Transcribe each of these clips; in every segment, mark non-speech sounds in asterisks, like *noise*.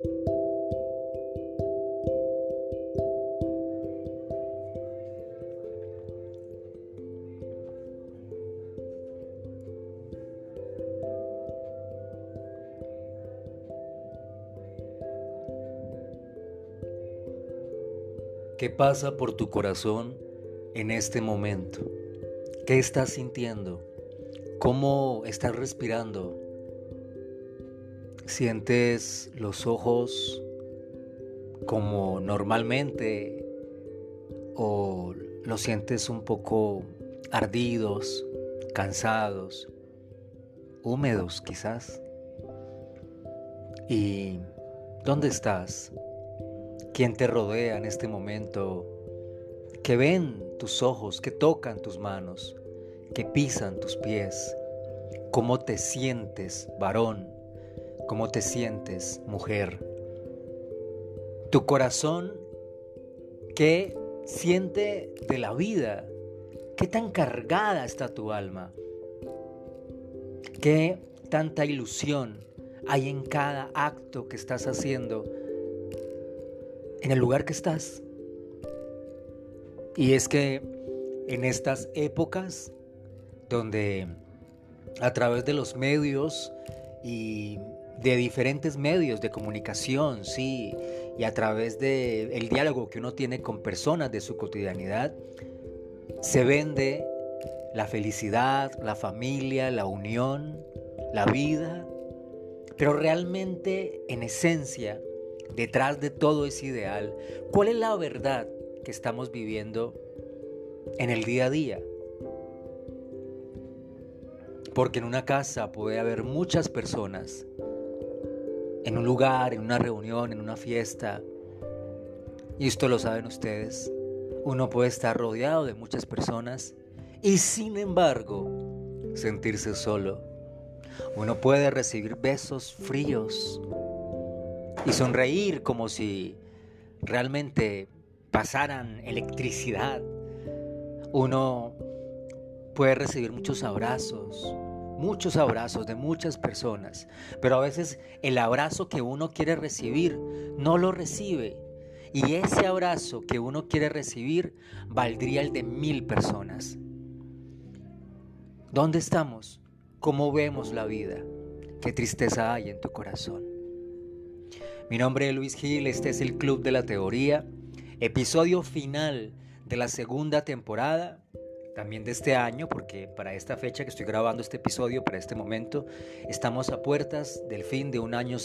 ¿Qué pasa por tu corazón en este momento? ¿Qué estás sintiendo? ¿Cómo estás respirando? ¿Sientes los ojos como normalmente o los sientes un poco ardidos, cansados, húmedos quizás? ¿Y dónde estás? quien te rodea en este momento, que ven tus ojos, que tocan tus manos, que pisan tus pies, cómo te sientes varón, cómo te sientes mujer. Tu corazón, ¿qué siente de la vida? ¿Qué tan cargada está tu alma? ¿Qué tanta ilusión hay en cada acto que estás haciendo en el lugar que estás. Y es que en estas épocas donde a través de los medios y de diferentes medios de comunicación, sí, y a través del el diálogo que uno tiene con personas de su cotidianidad, se vende la felicidad, la familia, la unión, la vida, pero realmente en esencia detrás de todo ese ideal, ¿cuál es la verdad que estamos viviendo en el día a día? Porque en una casa puede haber muchas personas, en un lugar, en una reunión, en una fiesta, y esto lo saben ustedes, uno puede estar rodeado de muchas personas y sin embargo sentirse solo. Uno puede recibir besos fríos, y sonreír como si realmente pasaran electricidad. Uno puede recibir muchos abrazos, muchos abrazos de muchas personas, pero a veces el abrazo que uno quiere recibir no lo recibe. Y ese abrazo que uno quiere recibir valdría el de mil personas. ¿Dónde estamos? ¿Cómo vemos la vida? ¿Qué tristeza hay en tu corazón? Mi nombre es Luis Gil, este es el Club de la Teoría, episodio final de la segunda temporada, también de este año, porque para esta fecha que estoy grabando este episodio, para este momento, estamos a puertas del fin de un año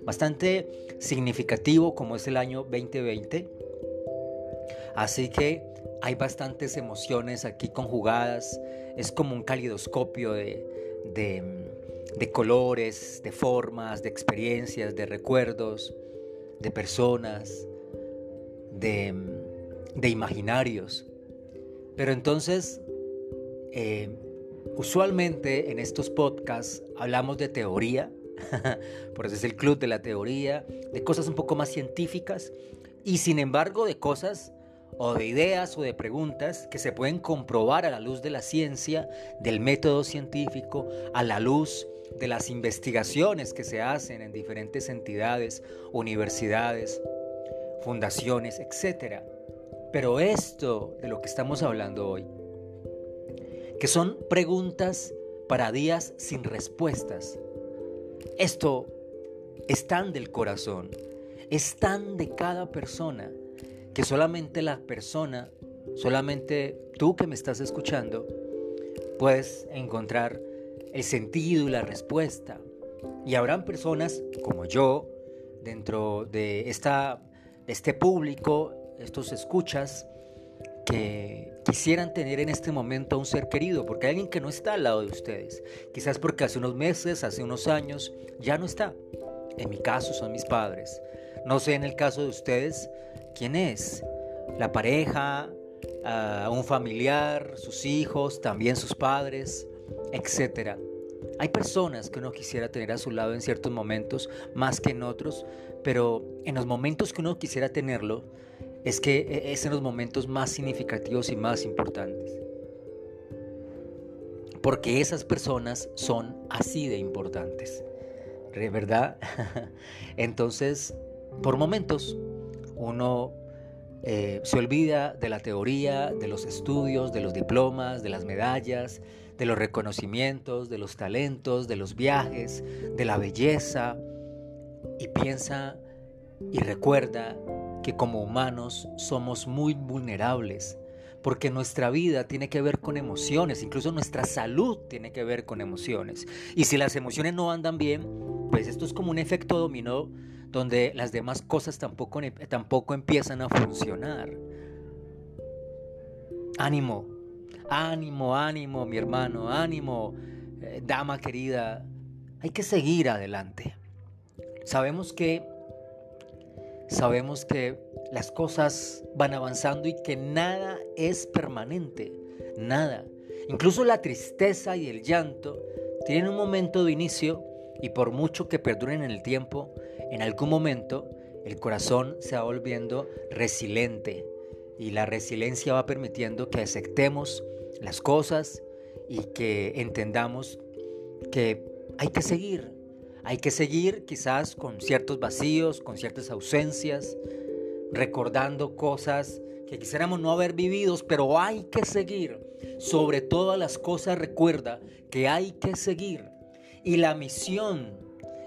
bastante significativo como es el año 2020. Así que hay bastantes emociones aquí conjugadas, es como un calidoscopio de, de de colores, de formas, de experiencias, de recuerdos, de personas, de, imaginarios. Pero entonces, eh, usualmente en estos podcasts hablamos de teoría, *laughs* por eso es el club de la teoría, de cosas un poco más científicas y sin embargo de cosas o de ideas o de preguntas que se pueden comprobar a la luz de la ciencia, del método científico, a la luz de las investigaciones que se hacen en diferentes entidades, universidades, fundaciones, etc. Pero esto de lo que estamos hablando hoy, que son preguntas para días sin respuestas, esto es tan del corazón, es tan de cada persona, que solamente la persona, solamente tú que me estás escuchando, puedes encontrar el sentido y la respuesta. Y habrán personas como yo, dentro de, esta, este público, estos escuchas, que quisieran tener en este momento a un ser querido, porque hay alguien que no está al lado de ustedes. Quizás porque hace unos meses, hace unos años, ya no está. En mi caso son mis padres. No sé en el caso de ustedes quién es. La pareja, ah, un familiar, sus hijos, también sus padres etc. Hay personas que uno quisiera tener a su lado en ciertos momentos más que en otros, pero en los momentos que uno quisiera tenerlo, es que e, es en los momentos más significativos y más importantes. Porque esas personas son así de importantes. ¿verdad? *laughs* Entonces, por momentos, uno eh, se olvida de la teoría, de los estudios, de los diplomas, de las medallas, de los reconocimientos, de los talentos, de los viajes, de la belleza, y piensa y recuerda que como humanos somos muy vulnerables, porque nuestra vida tiene que ver con emociones, incluso nuestra salud tiene que ver con emociones. Y si las emociones no andan bien, pues esto es como un efecto dominó donde las demás cosas tampoco, tampoco empiezan a funcionar. Ánimo, ánimo, ánimo, mi hermano, ánimo, eh, dama querida. Hay que seguir adelante. Sabemos que sabemos que las cosas van avanzando y que nada es permanente, nada. Incluso la tristeza y el llanto tienen un momento de inicio y por mucho que perduren en el tiempo, en algún momento el corazón se va volviendo resiliente y la resiliencia va permitiendo que aceptemos las cosas y que entendamos que hay que seguir, hay que seguir quizás con ciertos vacíos, con ciertas ausencias, recordando cosas que quisiéramos no haber vivido, pero hay que seguir. Sobre todas las cosas recuerda que hay que seguir. Y la misión,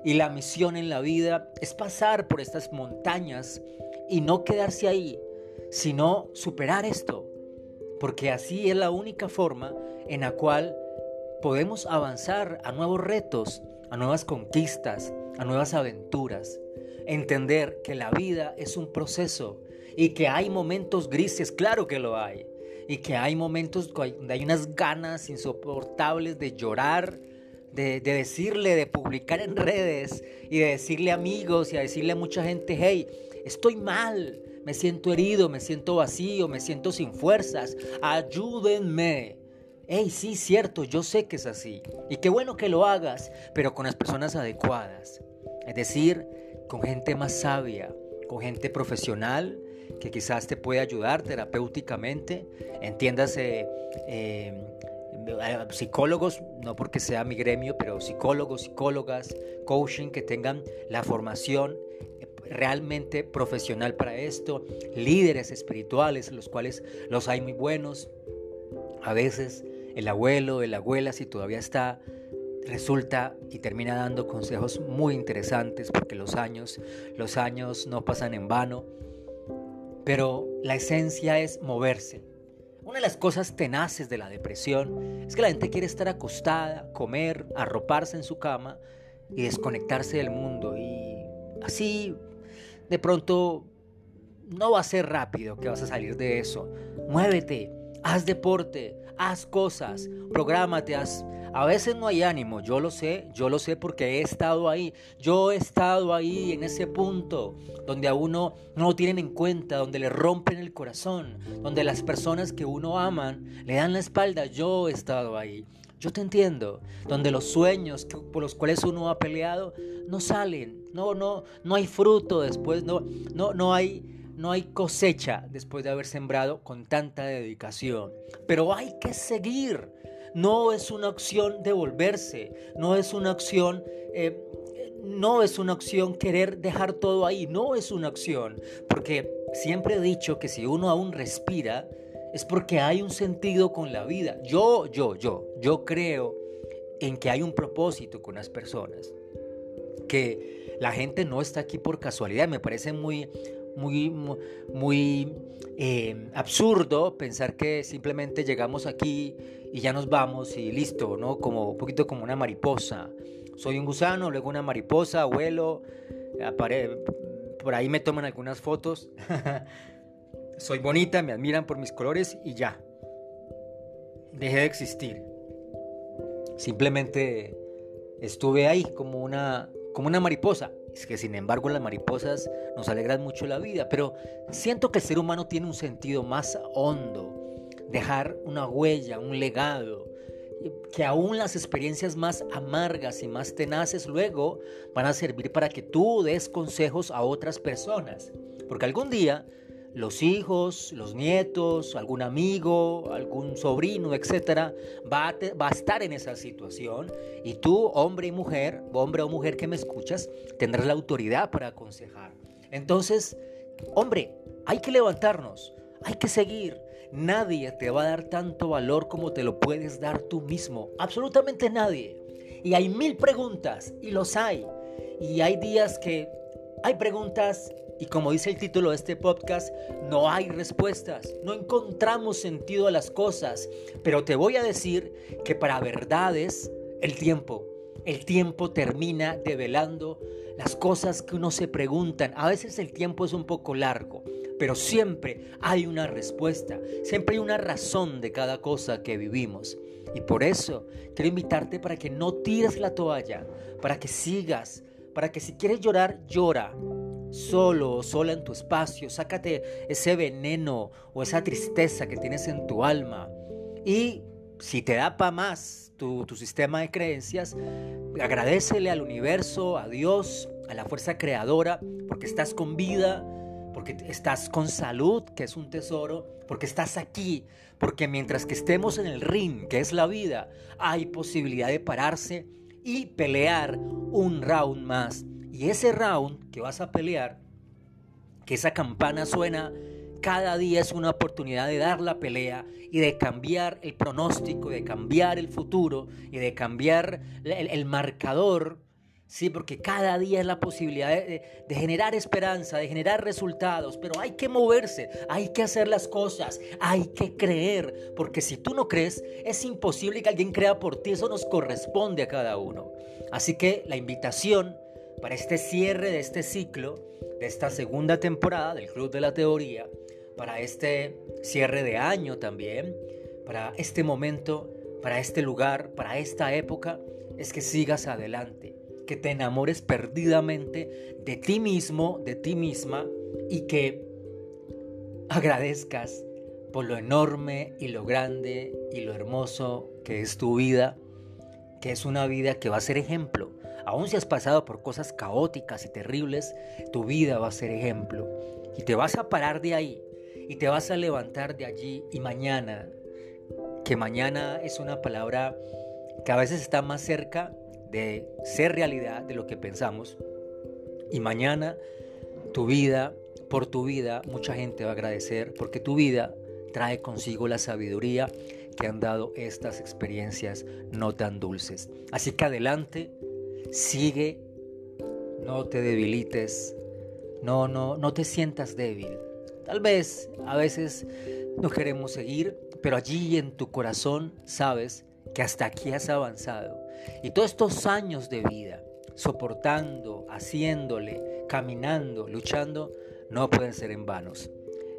y la misión en la vida es pasar por estas montañas y no quedarse ahí, sino superar esto. Porque así es la única forma en la cual podemos avanzar a nuevos retos, a nuevas conquistas, a nuevas aventuras. Entender que la vida es un proceso y que hay momentos grises, claro que lo hay. Y que hay momentos donde hay unas ganas insoportables de llorar, de, decirle, de publicar en redes y de decirle a amigos y a decirle a mucha gente, hey, estoy mal, me siento herido, me siento vacío, me siento sin fuerzas, ayúdenme. Hey, sí, cierto, yo sé que es así. Y qué bueno que lo hagas, pero con las personas adecuadas. Es decir, con gente más sabia, con gente profesional que quizás te puede ayudar terapéuticamente. Entiéndase, eh, eh, psicólogos, no porque sea mi gremio, pero psicólogos, psicólogas, coaching que tengan la formación eh, realmente profesional para esto, líderes espirituales, los cuales los hay muy buenos. A veces el abuelo, la abuela, si todavía está, resulta y termina dando consejos muy interesantes porque los años, los años no pasan en vano. Pero la esencia es moverse, una de las cosas tenaces de la depresión es que la gente quiere estar acostada, comer, arroparse en su cama y desconectarse del mundo. Y así, de pronto, no va a ser rápido que vas a salir de eso. Muévete, haz deporte, haz cosas, prográmate, haz, a veces no hay ánimo, yo lo sé, yo lo sé porque he estado ahí, yo he estado ahí en ese punto donde a uno no lo tienen en cuenta, donde le rompen el corazón, donde las personas que uno aman le dan la espalda, yo he estado ahí. Yo te entiendo, donde los sueños por los cuales uno ha peleado no salen, no, no, no hay fruto después, no, no, no hay, no hay cosecha después de haber sembrado con tanta dedicación. Pero hay que seguir. No es una opción devolverse, no es una opción... Eh, no es una opción querer dejar todo ahí, no es una opción, porque siempre he dicho que si uno aún respira, es porque hay un sentido con la vida. Yo, yo, yo, yo creo en que hay un propósito con las personas, que la gente no está aquí por casualidad, me parece muy, muy, eh, absurdo pensar que simplemente llegamos aquí y ya nos vamos y listo, ¿no? Como un poquito como una mariposa. Soy un gusano, luego una mariposa, vuelo, por ahí me toman algunas fotos. *laughs* Soy bonita, me admiran por mis colores y ya. Dejé de existir. Simplemente estuve ahí como una, como una mariposa. Es que sin embargo las mariposas nos alegran mucho la vida, pero siento que el ser humano tiene un sentido más hondo, dejar una huella, un legado, que aún las experiencias más amargas y más tenaces luego van a servir para que tú des consejos a otras personas. Porque algún día los hijos, los nietos, algún amigo, algún sobrino, etcétera, va a, va a estar en esa situación y tú, hombre y mujer, hombre o mujer que me escuchas, tendrás la autoridad para aconsejar. Entonces, hombre, hay que levantarnos, hay que seguir. Nadie te va a dar tanto valor como te lo puedes dar tú mismo. Absolutamente nadie. Y hay mil preguntas, y los hay. Y hay días que hay preguntas y como dice el título de este podcast, no hay respuestas, no encontramos sentido a las cosas, pero te voy a decir que para verdades el tiempo, el tiempo termina develando las cosas que uno se preguntan. A veces el tiempo es un poco largo, pero siempre hay una respuesta, siempre hay una razón de cada cosa que vivimos. Y por eso quiero invitarte para que no tires la toalla, para que sigas, para que si quieres llorar, llora solo o sola en tu espacio, sácate ese veneno o esa tristeza que tienes en tu alma. Y si te da para más tu, tu, sistema de creencias, agradecele al universo, a Dios, a la fuerza creadora, porque estás con vida, porque estás con salud, que es un tesoro, porque estás aquí, porque mientras que estemos en el ring, que es la vida, hay posibilidad de pararse y pelear un round más y ese round que vas a pelear, que esa campana suena cada día es una oportunidad de dar la pelea y de cambiar el pronóstico, de cambiar el futuro y de cambiar el, marcador. Sí, porque cada día es la posibilidad de, de, generar esperanza, de generar resultados, pero hay que moverse, hay que hacer las cosas, hay que creer, porque si tú no crees, es imposible que alguien crea por ti, eso nos corresponde a cada uno. Así que la invitación para este cierre de este ciclo, de esta segunda temporada del Club de la Teoría, para este cierre de año también, para este momento, para este lugar, para esta época, es que sigas adelante, que te enamores perdidamente de ti mismo, de ti misma y que agradezcas por lo enorme y lo grande y lo hermoso que es tu vida, que es una vida que va a ser ejemplo Aún si has pasado por cosas caóticas y terribles, tu vida va a ser ejemplo. Y te vas a parar de ahí y te vas a levantar de allí y mañana, que mañana es una palabra que a veces está más cerca de ser realidad de lo que pensamos. Y mañana tu vida, por tu vida, mucha gente va a agradecer porque tu vida trae consigo la sabiduría que han dado estas experiencias no tan dulces. Así que adelante, Sigue, no te debilites, no, no, no te sientas débil. Tal vez a veces no queremos seguir, pero allí en tu corazón sabes que hasta aquí has avanzado. Y todos estos años de vida, soportando, haciéndole, caminando, luchando, no pueden ser en vanos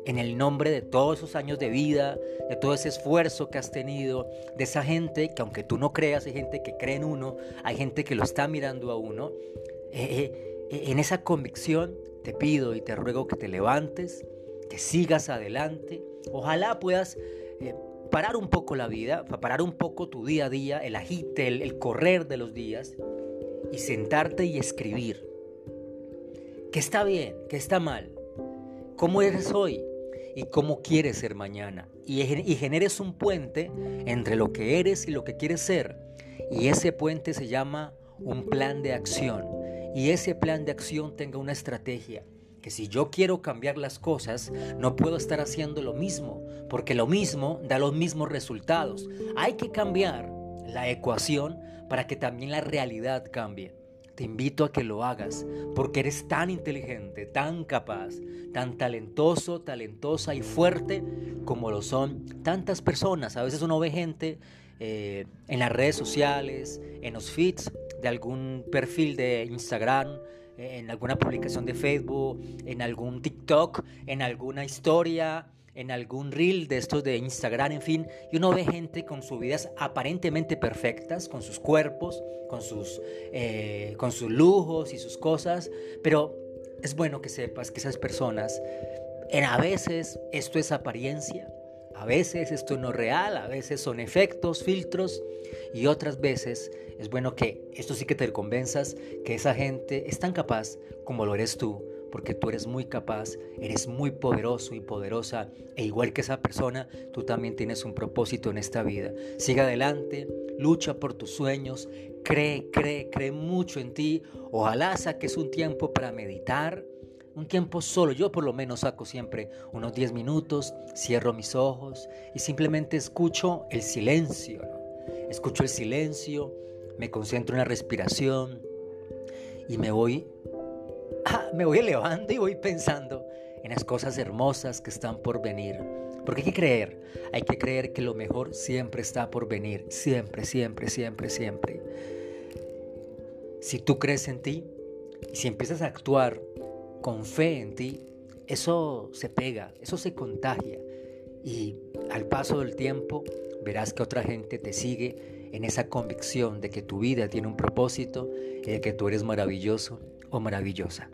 en el nombre de todos esos años de vida, de todo ese esfuerzo que has tenido, de esa gente que aunque tú no creas, hay gente que cree en uno, hay gente que lo está mirando a uno, eh, eh, en esa convicción te pido y te ruego que te levantes, que sigas adelante, ojalá puedas eh, parar un poco la vida, parar un poco tu día a día, el agite, el correr de los días, y sentarte y escribir. ¿Qué está bien? ¿Qué está mal? ¿Cómo eres hoy? Y cómo quieres ser mañana. Y, y generes un puente entre lo que eres y lo que quieres ser. Y ese puente se llama un plan de acción. Y ese plan de acción tenga una estrategia. Que si yo quiero cambiar las cosas, no puedo estar haciendo lo mismo, porque lo mismo da los mismos resultados. Hay que cambiar la ecuación para que también la realidad cambie. Invito a que lo hagas porque eres tan inteligente, tan capaz, tan talentoso, talentosa y fuerte como lo son tantas personas. A veces uno ve gente eh, en las redes sociales, en los feeds de algún perfil de Instagram, en alguna publicación de Facebook, en algún TikTok, en alguna historia en algún reel de estos de Instagram, en fin, y uno ve gente con sus vidas aparentemente perfectas, con sus cuerpos, con sus, eh, con sus lujos y sus cosas, pero es bueno que sepas que esas personas, en a veces esto es apariencia, a veces esto no es real, a veces son efectos, filtros, y otras veces es bueno que esto sí que te convenzas que esa gente es tan capaz como lo eres tú porque tú eres muy capaz, eres muy poderoso y poderosa, e igual que esa persona, tú también tienes un propósito en esta vida. Sigue adelante, lucha por tus sueños, cree, cree, cree mucho en ti. Ojalá saques un tiempo para meditar, un tiempo solo. Yo por lo menos saco siempre unos 10 minutos, cierro mis ojos y simplemente escucho el silencio. Escucho el silencio, me concentro en la respiración y me voy, me voy *laughs* elevando y voy pensando en las cosas hermosas que están por venir. Porque hay que creer, hay que creer que lo mejor siempre está por venir, siempre, siempre, siempre, siempre. Si tú crees en ti y si empiezas a actuar con fe en ti, eso se pega, eso se contagia y al paso del tiempo verás que otra gente te sigue en esa convicción de que tu vida tiene un propósito y de que tú eres maravilloso o maravillosa.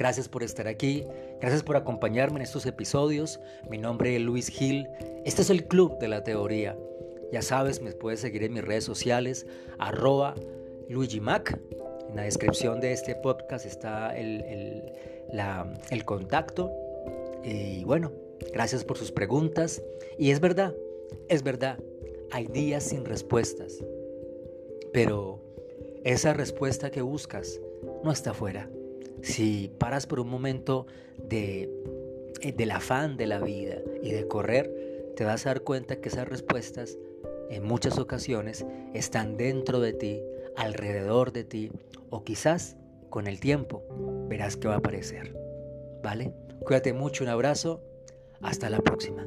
Gracias por estar aquí, gracias por acompañarme en estos episodios. Mi nombre es Luis Gil, este es el Club de la Teoría. Ya sabes, me puedes seguir en mis redes sociales, arroba Luigi Mac. En la descripción de este podcast está el, contacto. Y bueno, gracias por sus preguntas. Y es verdad, es verdad, hay días sin respuestas. Pero esa respuesta que buscas no está afuera. Si paras por un momento de, eh, del afán de la vida y de correr, te vas a dar cuenta que esas respuestas en muchas ocasiones están dentro de ti, alrededor de ti o quizás con el tiempo verás que va a aparecer. ¿Vale? Cuídate mucho, un abrazo, hasta la próxima.